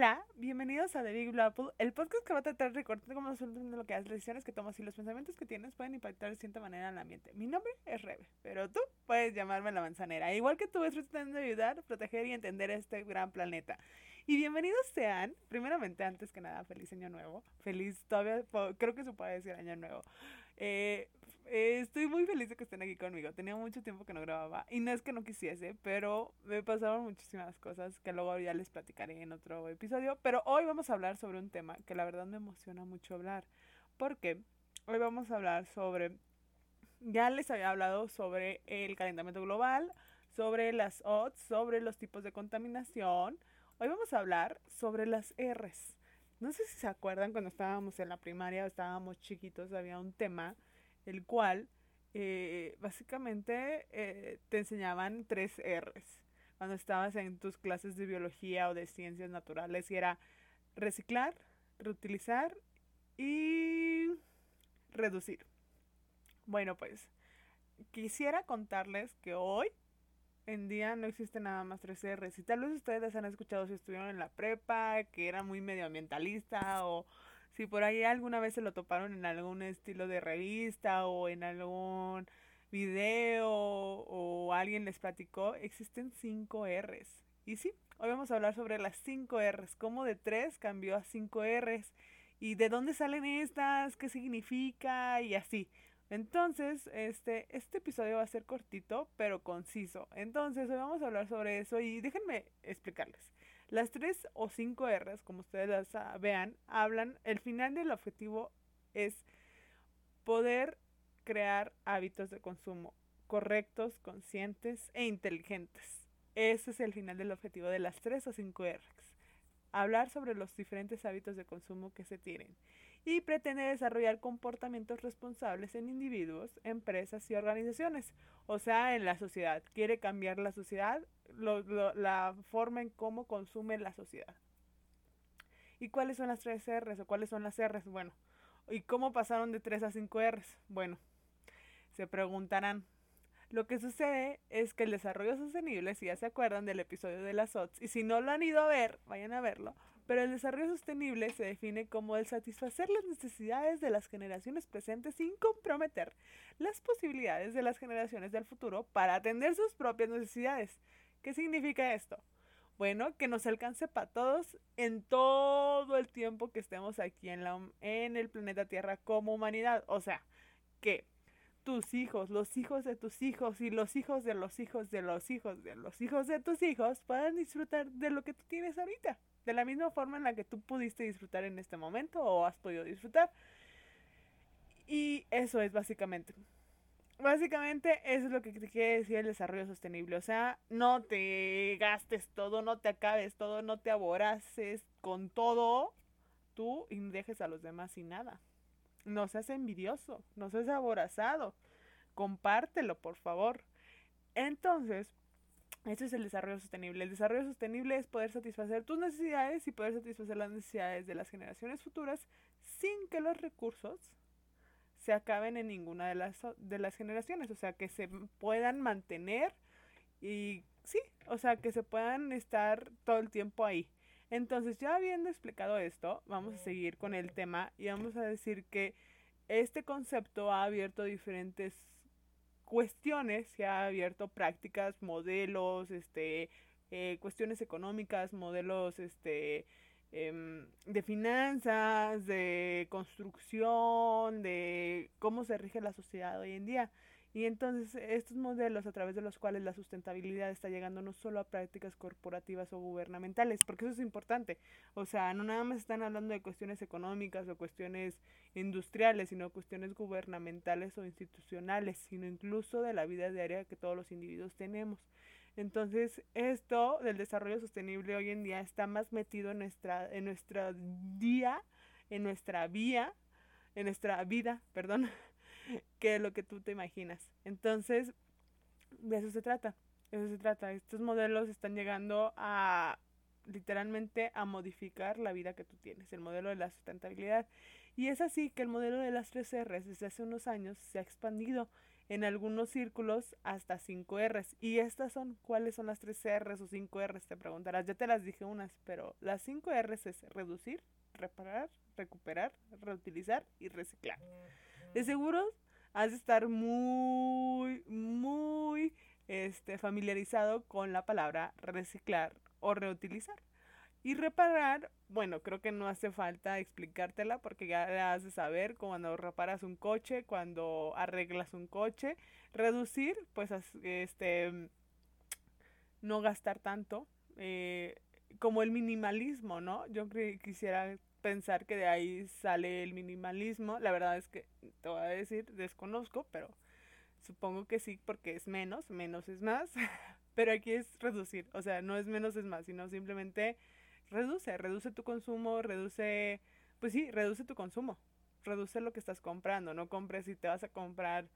Hola, bienvenidos a The Big Blue Apple, el podcast que va a tratar de recordar cómo de lo que las decisiones que tomas y los pensamientos que tienes pueden impactar de cierta manera en el ambiente. Mi nombre es Rebe, pero tú puedes llamarme la manzanera. Igual que tú, estoy tratando de ayudar, proteger y entender este gran planeta. Y bienvenidos sean, primeramente, antes que nada, feliz año nuevo. Feliz, todavía, creo que se puede decir año nuevo. Eh, eh, estoy muy feliz de que estén aquí conmigo. Tenía mucho tiempo que no grababa. Y no es que no quisiese, pero me pasaron muchísimas cosas que luego ya les platicaré en otro episodio. Pero hoy vamos a hablar sobre un tema que la verdad me emociona mucho hablar. Porque hoy vamos a hablar sobre... Ya les había hablado sobre el calentamiento global, sobre las odds, sobre los tipos de contaminación. Hoy vamos a hablar sobre las R's. No sé si se acuerdan cuando estábamos en la primaria, estábamos chiquitos, había un tema el cual eh, básicamente eh, te enseñaban tres R's cuando estabas en tus clases de biología o de ciencias naturales y era reciclar, reutilizar y reducir. Bueno, pues quisiera contarles que hoy en día no existe nada más 3R. Si tal vez ustedes han escuchado si estuvieron en la prepa, que era muy medioambientalista, o si por ahí alguna vez se lo toparon en algún estilo de revista o en algún video o alguien les platicó, existen 5 R's. Y sí, hoy vamos a hablar sobre las 5 R's, cómo de 3 cambió a 5 R's y de dónde salen estas, qué significa y así. Entonces, este, este episodio va a ser cortito, pero conciso. Entonces, hoy vamos a hablar sobre eso y déjenme explicarles. Las tres o cinco R's, como ustedes las vean, hablan, el final del objetivo es poder crear hábitos de consumo correctos, conscientes e inteligentes. Ese es el final del objetivo de las tres o cinco R's. Hablar sobre los diferentes hábitos de consumo que se tienen y pretende desarrollar comportamientos responsables en individuos, empresas y organizaciones, o sea, en la sociedad. Quiere cambiar la sociedad, la forma en cómo consume la sociedad. ¿Y cuáles son las tres R's o cuáles son las R's? Bueno, ¿y cómo pasaron de 3 a 5 R's? Bueno, se preguntarán. Lo que sucede es que el desarrollo sostenible, si ya se acuerdan del episodio de las OTS, y si no lo han ido a ver, vayan a verlo, pero el desarrollo sostenible se define como el satisfacer las necesidades de las generaciones presentes sin comprometer las posibilidades de las generaciones del futuro para atender sus propias necesidades. ¿Qué significa esto? Bueno, que nos alcance para todos en todo el tiempo que estemos aquí en, la, en el planeta Tierra como humanidad. O sea, que tus hijos, los hijos de tus hijos y los hijos de los hijos de los hijos de los hijos de tus hijos puedan disfrutar de lo que tú tienes ahorita de la misma forma en la que tú pudiste disfrutar en este momento o has podido disfrutar. Y eso es básicamente. Básicamente eso es lo que te quiere decir el desarrollo sostenible. O sea, no te gastes todo, no te acabes todo, no te aboraces con todo tú y dejes a los demás sin nada. No seas envidioso, no seas aborazado. Compártelo, por favor. Entonces, eso es el desarrollo sostenible. El desarrollo sostenible es poder satisfacer tus necesidades y poder satisfacer las necesidades de las generaciones futuras sin que los recursos se acaben en ninguna de las, de las generaciones. O sea, que se puedan mantener y sí, o sea, que se puedan estar todo el tiempo ahí. Entonces, ya habiendo explicado esto, vamos a seguir con el tema y vamos a decir que este concepto ha abierto diferentes cuestiones, se ha abierto prácticas, modelos, este, eh, cuestiones económicas, modelos este, em, de finanzas, de construcción, de cómo se rige la sociedad hoy en día. Y entonces estos modelos a través de los cuales la sustentabilidad está llegando no solo a prácticas corporativas o gubernamentales, porque eso es importante. O sea, no nada más están hablando de cuestiones económicas o cuestiones industriales, sino cuestiones gubernamentales o institucionales, sino incluso de la vida diaria que todos los individuos tenemos. Entonces, esto del desarrollo sostenible hoy en día está más metido en nuestra en nuestro día, en nuestra vía, en nuestra vida, perdón, que lo que tú te imaginas. Entonces, de eso se trata. Eso se trata. Estos modelos están llegando a literalmente a modificar la vida que tú tienes, el modelo de la sustentabilidad. Y es así que el modelo de las tres R's desde hace unos años se ha expandido en algunos círculos hasta 5 R's. ¿Y estas son cuáles son las 3 R's o 5 R's? Te preguntarás. Ya te las dije unas, pero las 5 R's es reducir, reparar, recuperar, reutilizar y reciclar. De seguro has de estar muy, muy este, familiarizado con la palabra reciclar o reutilizar. Y reparar, bueno, creo que no hace falta explicártela porque ya la has de saber cuando reparas un coche, cuando arreglas un coche. Reducir, pues, este, no gastar tanto. Eh, como el minimalismo, ¿no? Yo quisiera pensar que de ahí sale el minimalismo. La verdad es que, te voy a decir, desconozco, pero supongo que sí, porque es menos, menos es más. pero aquí es reducir, o sea, no es menos es más, sino simplemente reduce, reduce tu consumo, reduce, pues sí, reduce tu consumo, reduce lo que estás comprando, no compres si te vas a comprar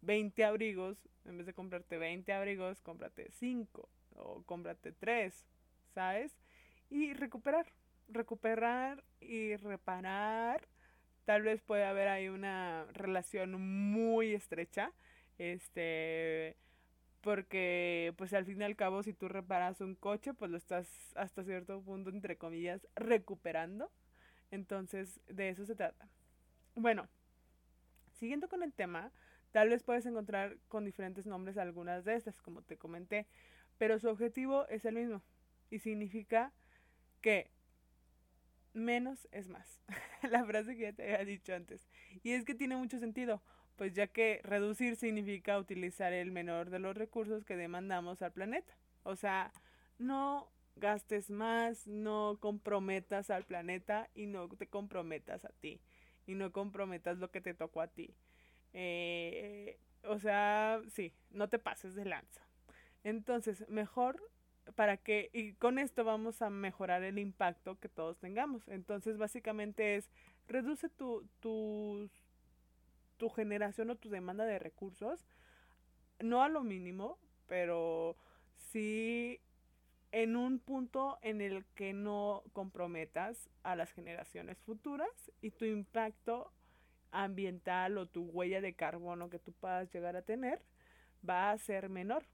20 abrigos, en vez de comprarte 20 abrigos, cómprate 5 o cómprate 3, ¿sabes? Y recuperar, recuperar y reparar. Tal vez puede haber ahí una relación muy estrecha, este, porque pues al fin y al cabo si tú reparas un coche pues lo estás hasta cierto punto entre comillas recuperando entonces de eso se trata bueno siguiendo con el tema tal vez puedes encontrar con diferentes nombres algunas de estas como te comenté pero su objetivo es el mismo y significa que menos es más la frase que ya te había dicho antes y es que tiene mucho sentido pues ya que reducir significa utilizar el menor de los recursos que demandamos al planeta. O sea, no gastes más, no comprometas al planeta y no te comprometas a ti y no comprometas lo que te tocó a ti. Eh, o sea, sí, no te pases de lanza. Entonces, mejor para que, y con esto vamos a mejorar el impacto que todos tengamos. Entonces, básicamente es, reduce tu, tus tu generación o tu demanda de recursos, no a lo mínimo, pero sí en un punto en el que no comprometas a las generaciones futuras y tu impacto ambiental o tu huella de carbono que tú puedas llegar a tener va a ser menor.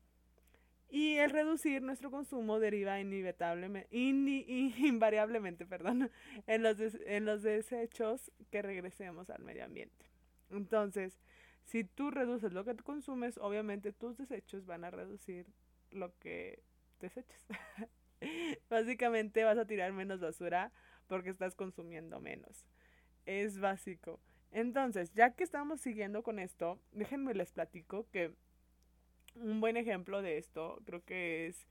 Y el reducir nuestro consumo deriva inevitablemente, invariablemente perdón, en, los en los desechos que regresemos al medio ambiente. Entonces, si tú reduces lo que tú consumes, obviamente tus desechos van a reducir lo que deseches. Básicamente vas a tirar menos basura porque estás consumiendo menos. Es básico. Entonces, ya que estamos siguiendo con esto, déjenme les platico que un buen ejemplo de esto creo que es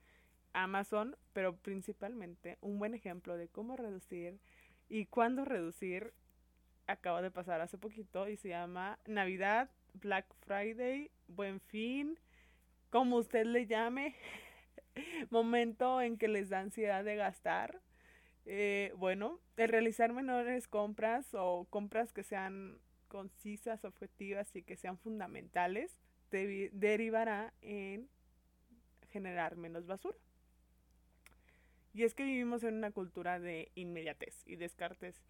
Amazon, pero principalmente un buen ejemplo de cómo reducir y cuándo reducir acaba de pasar hace poquito y se llama Navidad, Black Friday, Buen Fin, como usted le llame, momento en que les da ansiedad de gastar. Eh, bueno, el realizar menores compras o compras que sean concisas, objetivas y que sean fundamentales, derivará en generar menos basura. Y es que vivimos en una cultura de inmediatez y descartes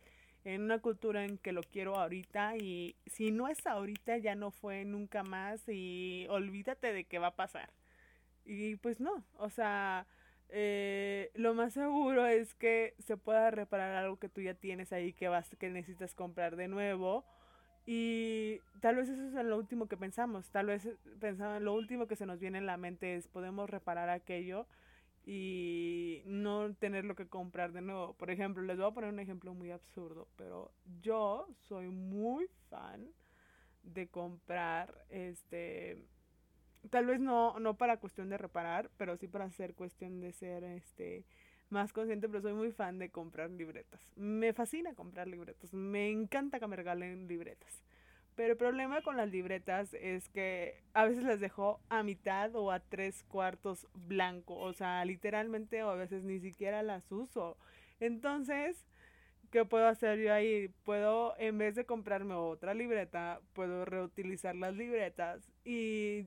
en una cultura en que lo quiero ahorita y si no es ahorita ya no fue nunca más y olvídate de qué va a pasar. Y pues no, o sea, eh, lo más seguro es que se pueda reparar algo que tú ya tienes ahí que vas que necesitas comprar de nuevo y tal vez eso es lo último que pensamos, tal vez pensamos lo último que se nos viene en la mente es podemos reparar aquello y no tenerlo que comprar de nuevo. Por ejemplo, les voy a poner un ejemplo muy absurdo, pero yo soy muy fan de comprar este tal vez no no para cuestión de reparar, pero sí para hacer cuestión de ser este más consciente, pero soy muy fan de comprar libretas. Me fascina comprar libretas, me encanta que me regalen libretas. Pero el problema con las libretas es que a veces las dejo a mitad o a tres cuartos blanco. O sea, literalmente o a veces ni siquiera las uso. Entonces, ¿qué puedo hacer yo ahí? Puedo, en vez de comprarme otra libreta, puedo reutilizar las libretas y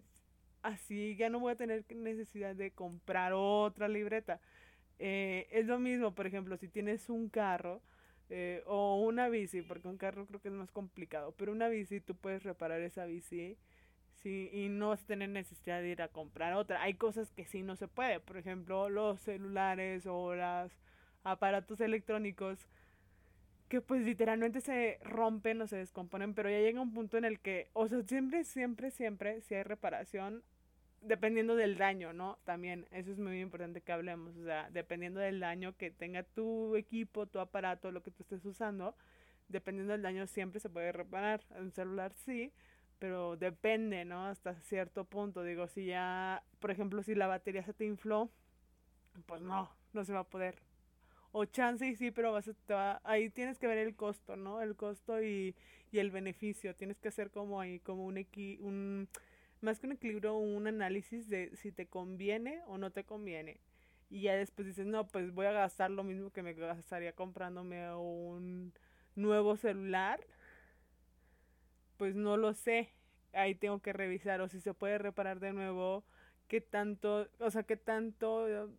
así ya no voy a tener necesidad de comprar otra libreta. Eh, es lo mismo, por ejemplo, si tienes un carro eh, o una bici, porque un carro creo que es más complicado, pero una bici tú puedes reparar esa bici Sí, y no tener necesidad de ir a comprar otra. Hay cosas que sí no se puede, por ejemplo, los celulares o los aparatos electrónicos que pues literalmente se rompen o se descomponen, pero ya llega un punto en el que, o sea, siempre, siempre, siempre, si hay reparación, dependiendo del daño, ¿no? También, eso es muy importante que hablemos, o sea, dependiendo del daño que tenga tu equipo, tu aparato, lo que tú estés usando, dependiendo del daño siempre se puede reparar. Un celular sí, pero depende, ¿no? Hasta cierto punto, digo, si ya, por ejemplo, si la batería se te infló, pues no, no se va a poder o chance y sí, pero vas a, te va, ahí tienes que ver el costo, ¿no? El costo y, y el beneficio. Tienes que hacer como ahí, como un, equi, un, más que un equilibrio, un análisis de si te conviene o no te conviene. Y ya después dices, no, pues voy a gastar lo mismo que me gastaría comprándome un nuevo celular. Pues no lo sé. Ahí tengo que revisar o si se puede reparar de nuevo, qué tanto, o sea, qué tanto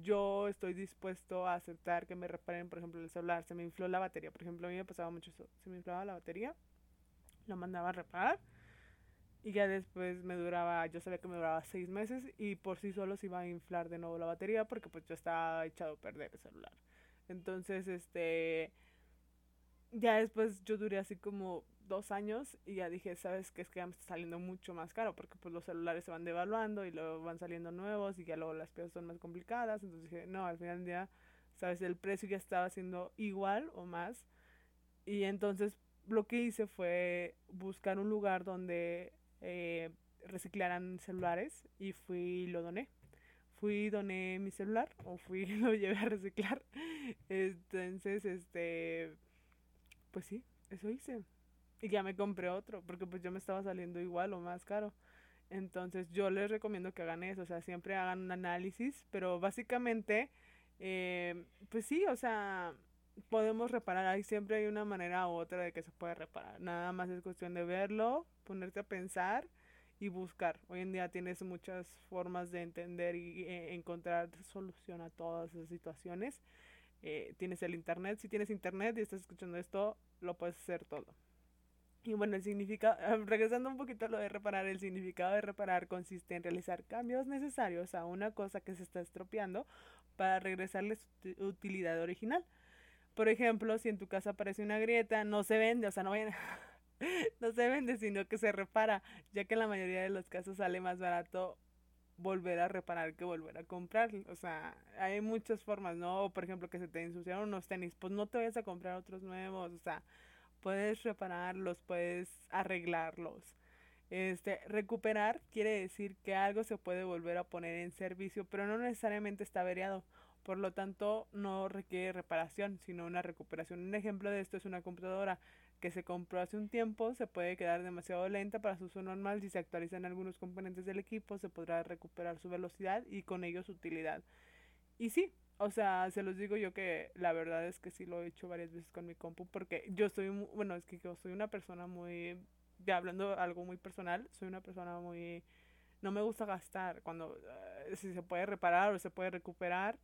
yo estoy dispuesto a aceptar que me reparen, por ejemplo, el celular. Se me infló la batería. Por ejemplo, a mí me pasaba mucho eso. Se me inflaba la batería, lo mandaba a reparar y ya después me duraba, yo sabía que me duraba seis meses y por sí solo se iba a inflar de nuevo la batería porque pues yo estaba echado a perder el celular. Entonces, este, ya después yo duré así como dos años y ya dije, sabes que es que ya me está saliendo mucho más caro porque pues los celulares se van devaluando y luego van saliendo nuevos y ya luego las piezas son más complicadas. Entonces dije, no, al final del día, sabes, el precio ya estaba siendo igual o más. Y entonces lo que hice fue buscar un lugar donde eh, reciclaran celulares y fui y lo doné. Fui y doné mi celular o fui y lo llevé a reciclar. Entonces, este, pues sí, eso hice y ya me compré otro, porque pues yo me estaba saliendo igual o más caro. Entonces yo les recomiendo que hagan eso, o sea, siempre hagan un análisis, pero básicamente, eh, pues sí, o sea, podemos reparar, ahí siempre hay una manera u otra de que se puede reparar, nada más es cuestión de verlo, ponerte a pensar y buscar. Hoy en día tienes muchas formas de entender y eh, encontrar solución a todas esas situaciones. Eh, tienes el internet, si tienes internet y estás escuchando esto, lo puedes hacer todo. Y bueno, el significado, regresando un poquito a lo de reparar, el significado de reparar consiste en realizar cambios necesarios a una cosa que se está estropeando para regresarle su utilidad original. Por ejemplo, si en tu casa aparece una grieta, no se vende, o sea, no vayan, no se vende, sino que se repara, ya que en la mayoría de los casos sale más barato volver a reparar que volver a comprar. O sea, hay muchas formas, ¿no? Por ejemplo, que se te ensuciaron unos tenis, pues no te vayas a comprar otros nuevos, o sea, puedes repararlos, puedes arreglarlos. Este, recuperar quiere decir que algo se puede volver a poner en servicio, pero no necesariamente está averiado. Por lo tanto, no requiere reparación, sino una recuperación. Un ejemplo de esto es una computadora que se compró hace un tiempo, se puede quedar demasiado lenta para su uso normal. Si se actualizan algunos componentes del equipo, se podrá recuperar su velocidad y con ello su utilidad. Y sí, o sea, se los digo yo que la verdad es que sí lo he hecho varias veces con mi compu porque yo soy, bueno, es que yo soy una persona muy, ya hablando algo muy personal, soy una persona muy, no me gusta gastar cuando, eh, si se puede reparar o se puede recuperar,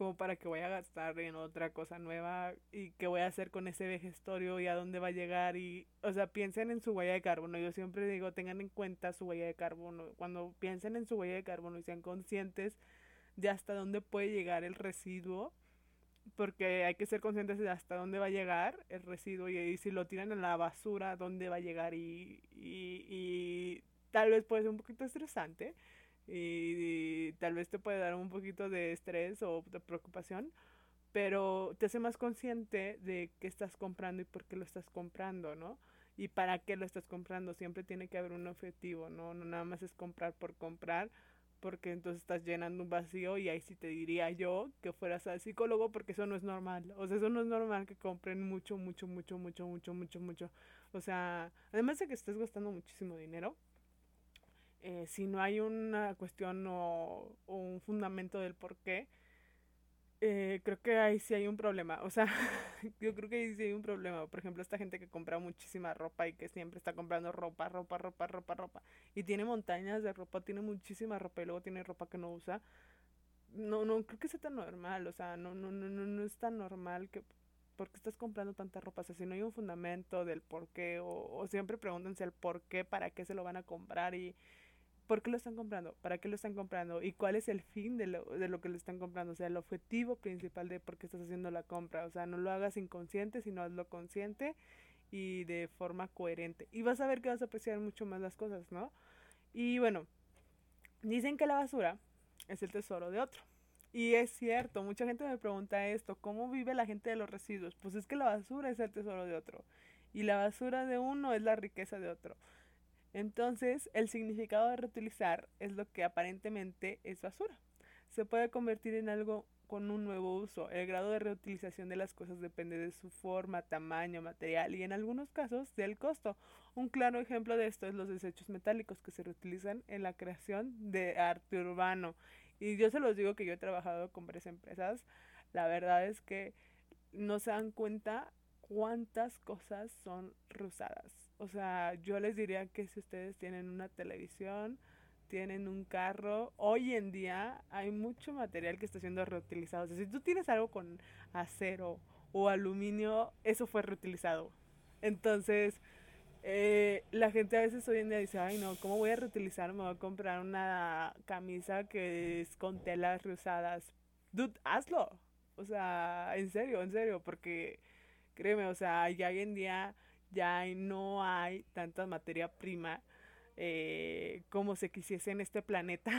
como para que voy a gastar en otra cosa nueva y qué voy a hacer con ese vejestorio y a dónde va a llegar y, o sea, piensen en su huella de carbono. Yo siempre digo, tengan en cuenta su huella de carbono. Cuando piensen en su huella de carbono y sean conscientes de hasta dónde puede llegar el residuo, porque hay que ser conscientes de hasta dónde va a llegar el residuo y, si lo tiran en la basura, dónde va a llegar y, y, tal vez puede ser un poquito estresante y, tal vez te puede dar un poquito de estrés o de preocupación, pero te hace más consciente de qué estás comprando y por qué lo estás comprando, ¿no? Y para qué lo estás comprando. Siempre tiene que haber un objetivo, ¿no? No nada más es comprar por comprar porque entonces estás llenando un vacío y ahí sí te diría yo que fueras al psicólogo porque eso no es normal. O sea, eso no es normal que compren mucho, mucho, mucho, mucho, mucho, mucho, mucho. O sea, además de que estés gastando muchísimo dinero, eh, si no hay una cuestión o, o un fundamento del por qué, eh, creo que ahí sí hay un problema. O sea, yo creo que ahí sí hay un problema. Por ejemplo, esta gente que compra muchísima ropa y que siempre está comprando ropa, ropa, ropa, ropa, ropa. Y tiene montañas de ropa, tiene muchísima ropa y luego tiene ropa que no usa. No, no creo que sea tan normal. O sea, no, no, no, no, no es tan normal que ¿por qué estás comprando tanta ropa? O sea, si no hay un fundamento del por qué, o, siempre pregúntense el por qué, para qué se lo van a comprar y por qué lo están comprando, para qué lo están comprando y cuál es el fin de lo, de lo que lo están comprando, o sea, el objetivo principal de por qué estás haciendo la compra. O sea, no lo hagas inconsciente, sino hazlo consciente y de forma coherente. Y vas a ver que vas a apreciar mucho más las cosas, ¿no? Y bueno, dicen que la basura es el tesoro de otro. Y es cierto, mucha gente me pregunta esto, ¿cómo vive la gente de los residuos? Pues es que la basura es el tesoro de otro y la basura de uno es la riqueza de otro. Entonces, el significado de reutilizar es lo que aparentemente es basura. Se puede convertir en algo con un nuevo uso. El grado de reutilización de las cosas depende de su forma, tamaño, material y en algunos casos del costo. Un claro ejemplo de esto es los desechos metálicos que se reutilizan en la creación de arte urbano y yo se los digo que yo he trabajado con varias empresas. La verdad es que no se dan cuenta cuántas cosas son rusadas. O sea, yo les diría que si ustedes tienen una televisión, tienen un carro, hoy en día hay mucho material que está siendo reutilizado. Si tú tienes algo con acero o aluminio, eso fue reutilizado. Entonces, eh, la gente a veces hoy en día dice, ay no, ¿cómo voy a reutilizar? Me voy a comprar una camisa que es con telas reusadas. Dude, hazlo. O sea, en serio, en serio, porque créeme, o sea, ya hoy en día ya no hay tanta materia prima eh, como se quisiese en este planeta.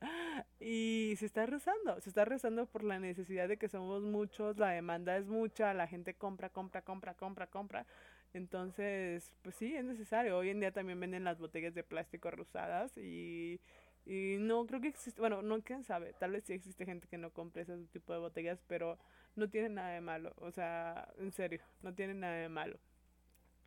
y se está rezando, se está rezando por la necesidad de que somos muchos, la demanda es mucha, la gente compra, compra, compra, compra, compra. Entonces, pues sí, es necesario. Hoy en día también venden las botellas de plástico rosadas y, y no creo que existe, bueno, no quién sabe, tal vez sí existe gente que no compre ese tipo de botellas, pero no tiene nada de malo, o sea, en serio, no tiene nada de malo.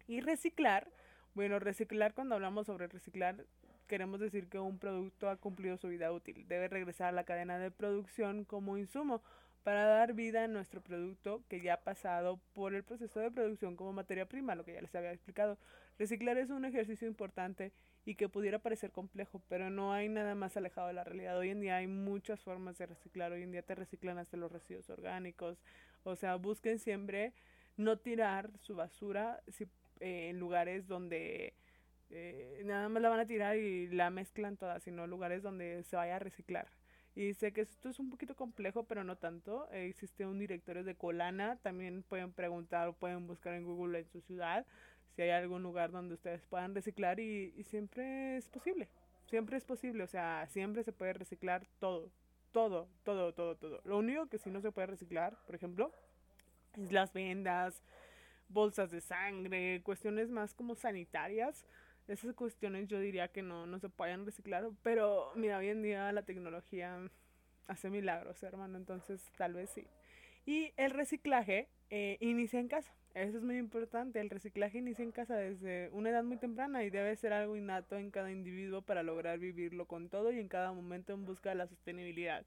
Y reciclar, bueno, reciclar cuando hablamos sobre reciclar, queremos decir que un producto ha cumplido su vida útil, debe regresar a la cadena de producción como insumo para dar vida a nuestro producto que ya ha pasado por el proceso de producción como materia prima, lo que ya les había explicado. Reciclar es un ejercicio importante y que pudiera parecer complejo, pero no hay nada más alejado de la realidad. Hoy en día hay muchas formas de reciclar, hoy en día te reciclan hasta los residuos orgánicos, o sea, busquen siempre no tirar su basura. Si, eh, en lugares donde eh, nada más la van a tirar y la mezclan toda, sino lugares donde se vaya a reciclar. Y sé que esto es un poquito complejo, pero no tanto. existe un directorio de Colana. También pueden preguntar o pueden buscar en Google en su ciudad si hay algún lugar donde ustedes puedan reciclar y, y siempre es posible. Siempre es posible. O sea, siempre se puede reciclar todo. Todo, todo, todo, todo. Lo único que sí no se puede reciclar, por ejemplo, es las vendas, bolsas de sangre, cuestiones más como sanitarias esas cuestiones yo diría que no, no se pueden reciclar, pero mira, hoy en día la tecnología hace milagros, hermano, entonces tal vez sí. Y el reciclaje eh, inicia en casa, eso es muy importante, el reciclaje inicia en casa desde una edad muy temprana y debe ser algo innato en cada individuo para lograr vivirlo con todo y en cada momento en busca de la sostenibilidad.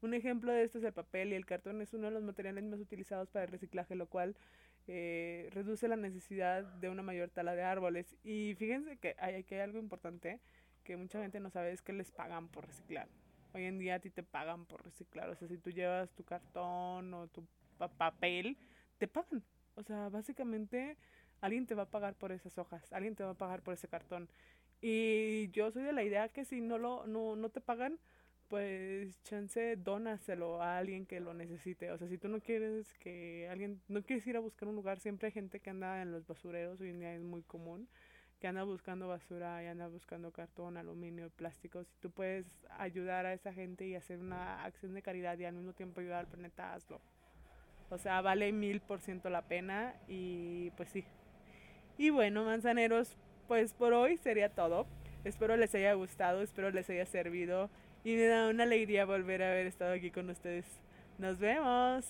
Un ejemplo de esto es el papel y el cartón es uno de los materiales más utilizados para el reciclaje, lo cual eh, reduce la necesidad de una mayor tala de árboles. Y fíjense que hay, aquí hay algo importante que mucha gente no sabe, es que les pagan por reciclar. Hoy en día a ti te pagan por reciclar. O sea, si tú llevas tu cartón o tu papel, te pagan. O sea, básicamente alguien te va a pagar por esas hojas, alguien te va a pagar por ese cartón. Y yo soy de la idea que si no lo no, no te pagan, pues chance dónaselo a alguien que lo necesite. O sea, si tú no quieres que alguien, no quieres ir a buscar un lugar, siempre hay gente que anda en los basureros, hoy en día es muy común, que anda buscando basura y anda buscando cartón, aluminio, plástico. Si tú puedes ayudar a esa gente y hacer una acción de caridad y al mismo tiempo ayudar al planeta, hazlo. O sea, vale mil por ciento la pena y pues sí. Y bueno, manzaneros, pues por hoy sería todo. Espero les haya gustado, espero les haya servido y me da una alegría volver a haber estado aquí con ustedes. Nos vemos.